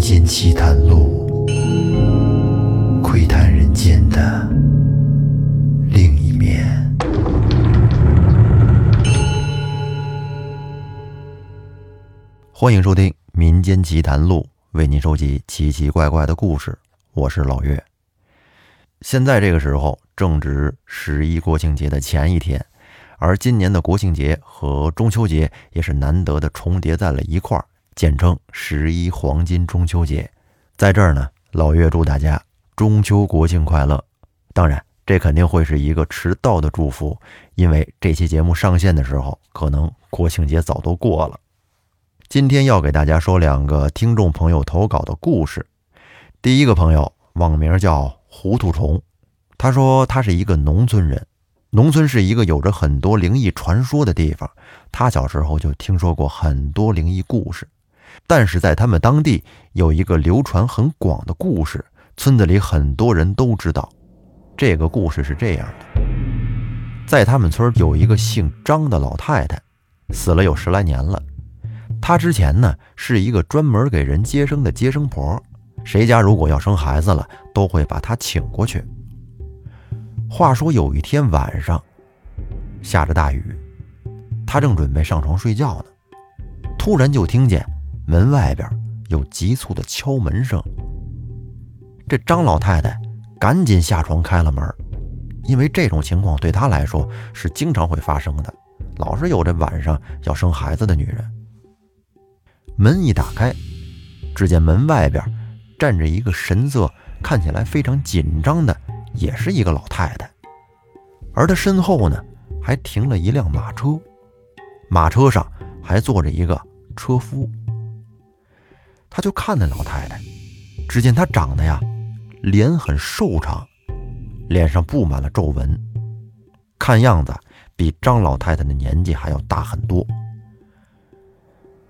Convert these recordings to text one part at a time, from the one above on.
间奇谈录，窥探人间的另一面。欢迎收听《民间奇谈录》，为您收集奇奇怪怪的故事。我是老岳。现在这个时候正值十一国庆节的前一天，而今年的国庆节和中秋节也是难得的重叠在了一块儿，简称十一黄金中秋节。在这儿呢，老岳祝大家中秋国庆快乐。当然，这肯定会是一个迟到的祝福，因为这期节目上线的时候，可能国庆节早都过了。今天要给大家说两个听众朋友投稿的故事。第一个朋友网名叫糊涂虫，他说他是一个农村人，农村是一个有着很多灵异传说的地方。他小时候就听说过很多灵异故事，但是在他们当地有一个流传很广的故事，村子里很多人都知道。这个故事是这样的：在他们村有一个姓张的老太太，死了有十来年了。她之前呢是一个专门给人接生的接生婆，谁家如果要生孩子了，都会把她请过去。话说有一天晚上，下着大雨，她正准备上床睡觉呢，突然就听见门外边有急促的敲门声。这张老太太赶紧下床开了门，因为这种情况对她来说是经常会发生的，老是有这晚上要生孩子的女人。门一打开，只见门外边站着一个神色看起来非常紧张的，也是一个老太太。而她身后呢，还停了一辆马车，马车上还坐着一个车夫。他就看那老太太，只见她长得呀，脸很瘦长，脸上布满了皱纹，看样子比张老太太的年纪还要大很多。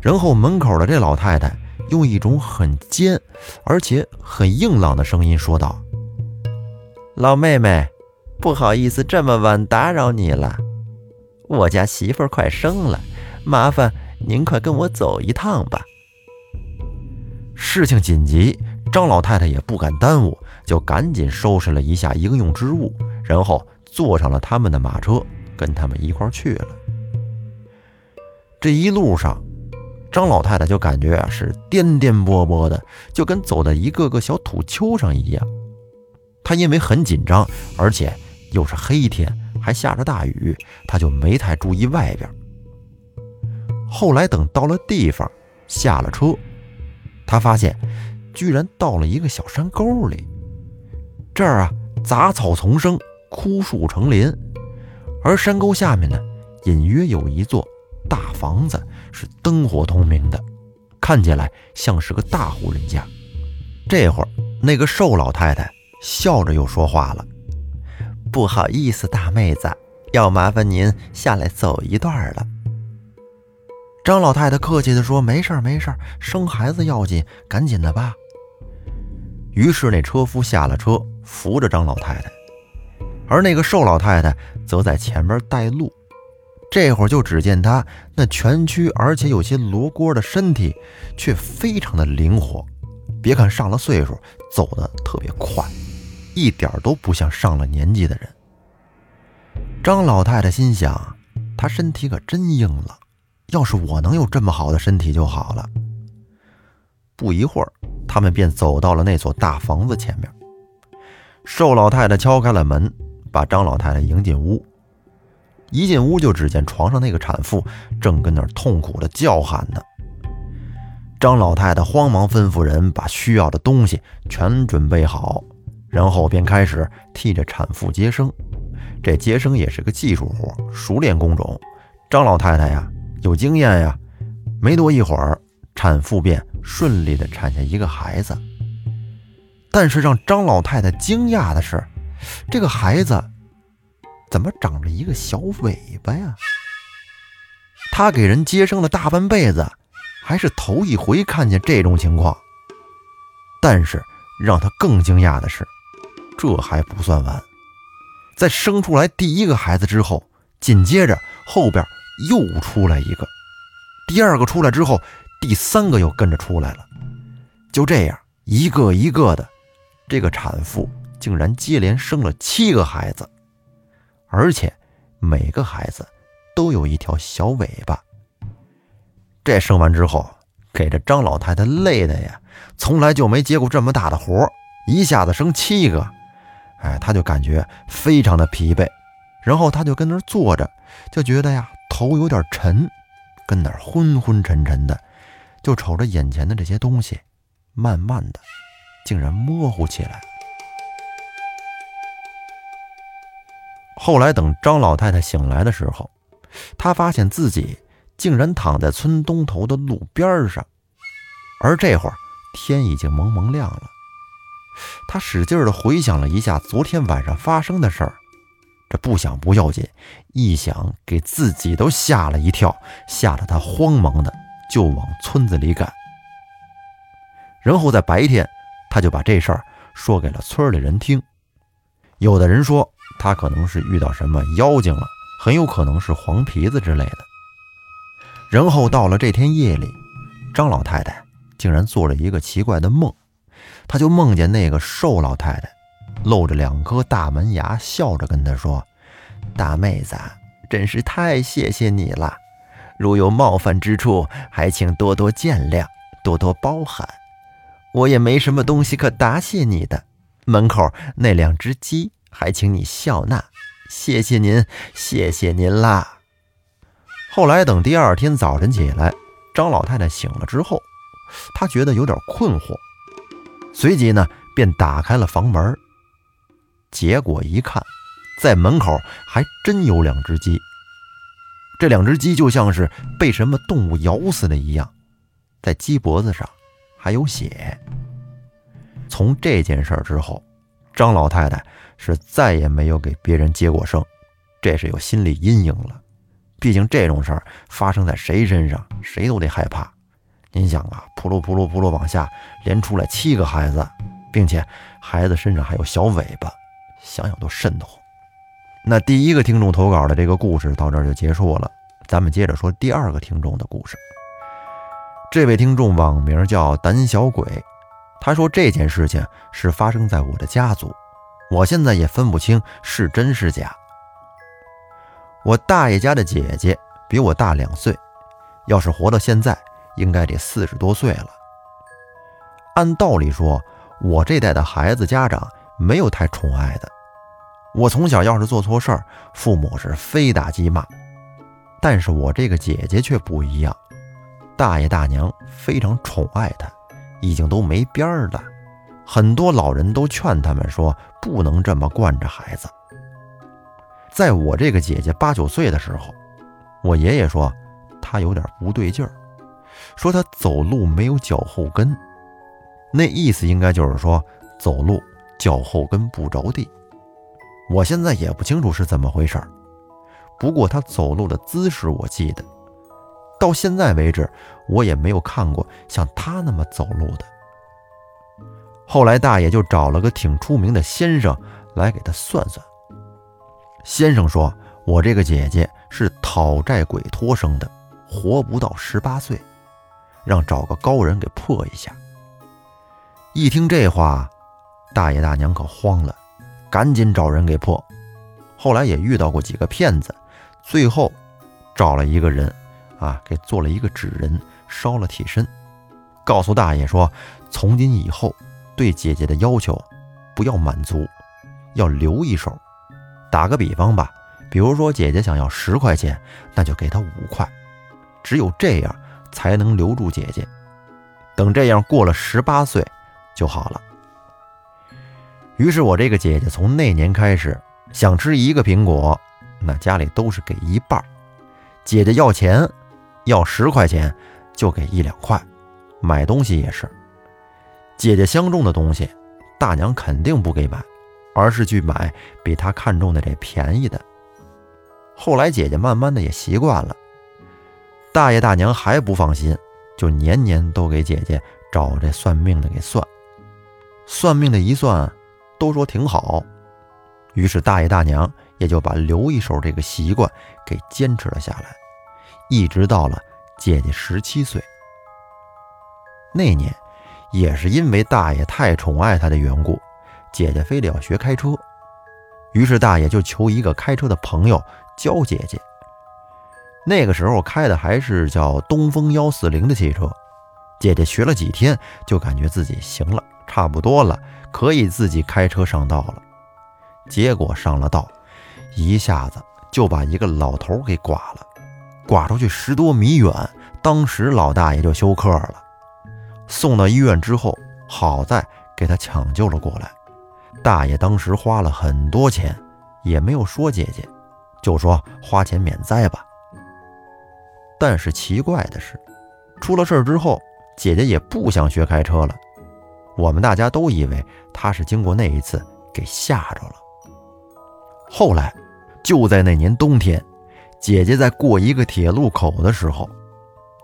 然后门口的这老太太用一种很尖，而且很硬朗的声音说道：“老妹妹，不好意思这么晚打扰你了，我家媳妇快生了，麻烦您快跟我走一趟吧。”事情紧急，张老太太也不敢耽误，就赶紧收拾了一下应用之物，然后坐上了他们的马车，跟他们一块去了。这一路上，张老太太就感觉啊是颠颠簸簸的，就跟走在一个个小土丘上一样。她因为很紧张，而且又是黑天，还下着大雨，她就没太注意外边。后来等到了地方，下了车，他发现居然到了一个小山沟里。这儿啊杂草丛生，枯树成林，而山沟下面呢，隐约有一座大房子。是灯火通明的，看起来像是个大户人家。这会儿，那个瘦老太太笑着又说话了：“不好意思，大妹子，要麻烦您下来走一段了。”张老太太客气地说：“没事儿，没事儿，生孩子要紧，赶紧的吧。”于是那车夫下了车，扶着张老太太，而那个瘦老太太则在前面带路。这会儿就只见她那蜷曲而且有些罗锅的身体，却非常的灵活。别看上了岁数，走得特别快，一点都不像上了年纪的人。张老太太心想：他身体可真硬朗，要是我能有这么好的身体就好了。不一会儿，他们便走到了那所大房子前面。瘦老太太敲开了门，把张老太太迎进屋。一进屋就只见床上那个产妇正跟那儿痛苦的叫喊呢。张老太太慌忙吩咐人把需要的东西全准备好，然后便开始替着产妇接生。这接生也是个技术活，熟练工种。张老太太呀，有经验呀。没多一会儿，产妇便顺利的产下一个孩子。但是让张老太太惊讶的是，这个孩子。怎么长着一个小尾巴呀？他给人接生了大半辈子，还是头一回看见这种情况。但是让他更惊讶的是，这还不算完，在生出来第一个孩子之后，紧接着后边又出来一个，第二个出来之后，第三个又跟着出来了。就这样，一个一个的，这个产妇竟然接连生了七个孩子，而且每个孩子都有一条小尾巴。这生完之后，给这张老太太累的呀，从来就没接过这么大的活一下子生七个，哎，她就感觉非常的疲惫，然后她就跟那坐着，就觉得呀头有点沉，跟那昏昏沉沉的，就瞅着眼前的这些东西，慢慢的，竟然模糊起来。后来等张老太太醒来的时候，她发现自己。竟然躺在村东头的路边上，而这会儿天已经蒙蒙亮了。他使劲的回想了一下昨天晚上发生的事儿，这不想不要紧，一想给自己都吓了一跳，吓得他慌忙的就往村子里赶。然后在白天，他就把这事儿说给了村里人听。有的人说他可能是遇到什么妖精了，很有可能是黄皮子之类的。然后到了这天夜里，张老太太竟然做了一个奇怪的梦，她就梦见那个瘦老太太露着两颗大门牙，笑着跟她说：“大妹子，真是太谢谢你了，如有冒犯之处，还请多多见谅，多多包涵。我也没什么东西可答谢你的，门口那两只鸡还请你笑纳，谢谢您，谢谢您啦。”后来等第二天早晨起来，张老太太醒了之后，她觉得有点困惑，随即呢便打开了房门。结果一看，在门口还真有两只鸡。这两只鸡就像是被什么动物咬死的一样，在鸡脖子上还有血。从这件事之后，张老太太是再也没有给别人接过生，这是有心理阴影了。毕竟这种事儿发生在谁身上，谁都得害怕。您想啊，扑噜扑噜扑噜往下连出来七个孩子，并且孩子身上还有小尾巴，想想都瘆得慌。那第一个听众投稿的这个故事到这儿就结束了，咱们接着说第二个听众的故事。这位听众网名叫胆小鬼，他说这件事情是发生在我的家族，我现在也分不清是真是假。我大爷家的姐姐比我大两岁，要是活到现在，应该得四十多岁了。按道理说，我这代的孩子家长没有太宠爱的。我从小要是做错事儿，父母是非打即骂。但是我这个姐姐却不一样，大爷大娘非常宠爱她，已经都没边儿了。很多老人都劝他们说，不能这么惯着孩子。在我这个姐姐八九岁的时候，我爷爷说她有点不对劲儿，说她走路没有脚后跟，那意思应该就是说走路脚后跟不着地。我现在也不清楚是怎么回事儿，不过他走路的姿势我记得，到现在为止我也没有看过像他那么走路的。后来大爷就找了个挺出名的先生来给他算算。先生说：“我这个姐姐是讨债鬼托生的，活不到十八岁，让找个高人给破一下。”一听这话，大爷大娘可慌了，赶紧找人给破。后来也遇到过几个骗子，最后找了一个人，啊，给做了一个纸人，烧了替身，告诉大爷说：“从今以后，对姐姐的要求不要满足，要留一手。”打个比方吧，比如说姐姐想要十块钱，那就给她五块，只有这样才能留住姐姐。等这样过了十八岁就好了。于是我这个姐姐从那年开始，想吃一个苹果，那家里都是给一半。姐姐要钱，要十块钱就给一两块。买东西也是，姐姐相中的东西，大娘肯定不给买。而是去买比她看中的这便宜的。后来姐姐慢慢的也习惯了，大爷大娘还不放心，就年年都给姐姐找这算命的给算。算命的一算，都说挺好，于是大爷大娘也就把留一手这个习惯给坚持了下来，一直到了姐姐十七岁那年，也是因为大爷太宠爱她的缘故，姐姐非得要学开车。于是大爷就求一个开车的朋友教姐姐。那个时候开的还是叫东风幺四零的汽车，姐姐学了几天就感觉自己行了，差不多了，可以自己开车上道了。结果上了道，一下子就把一个老头给剐了，剐出去十多米远。当时老大爷就休克了，送到医院之后，好在给他抢救了过来。大爷当时花了很多钱，也没有说姐姐，就说花钱免灾吧。但是奇怪的是，出了事之后，姐姐也不想学开车了。我们大家都以为他是经过那一次给吓着了。后来，就在那年冬天，姐姐在过一个铁路口的时候，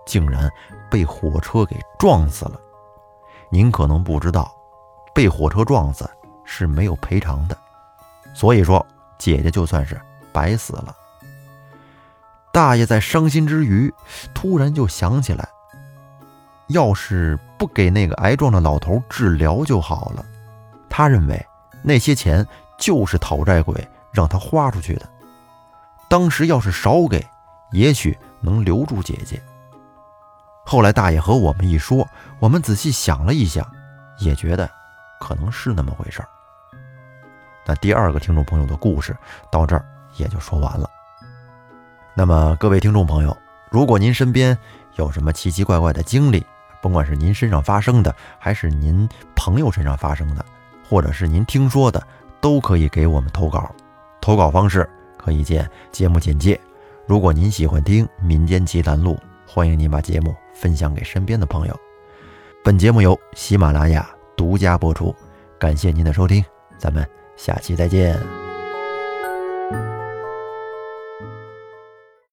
竟然被火车给撞死了。您可能不知道，被火车撞死。是没有赔偿的，所以说姐姐就算是白死了。大爷在伤心之余，突然就想起来，要是不给那个挨撞的老头治疗就好了。他认为那些钱就是讨债鬼让他花出去的，当时要是少给，也许能留住姐姐。后来大爷和我们一说，我们仔细想了一想，也觉得可能是那么回事儿。那第二个听众朋友的故事到这儿也就说完了。那么各位听众朋友，如果您身边有什么奇奇怪怪的经历，甭管是您身上发生的，还是您朋友身上发生的，或者是您听说的，都可以给我们投稿。投稿方式可以见节目简介。如果您喜欢听民间奇谈录，欢迎您把节目分享给身边的朋友。本节目由喜马拉雅独家播出，感谢您的收听，咱们。下期再见。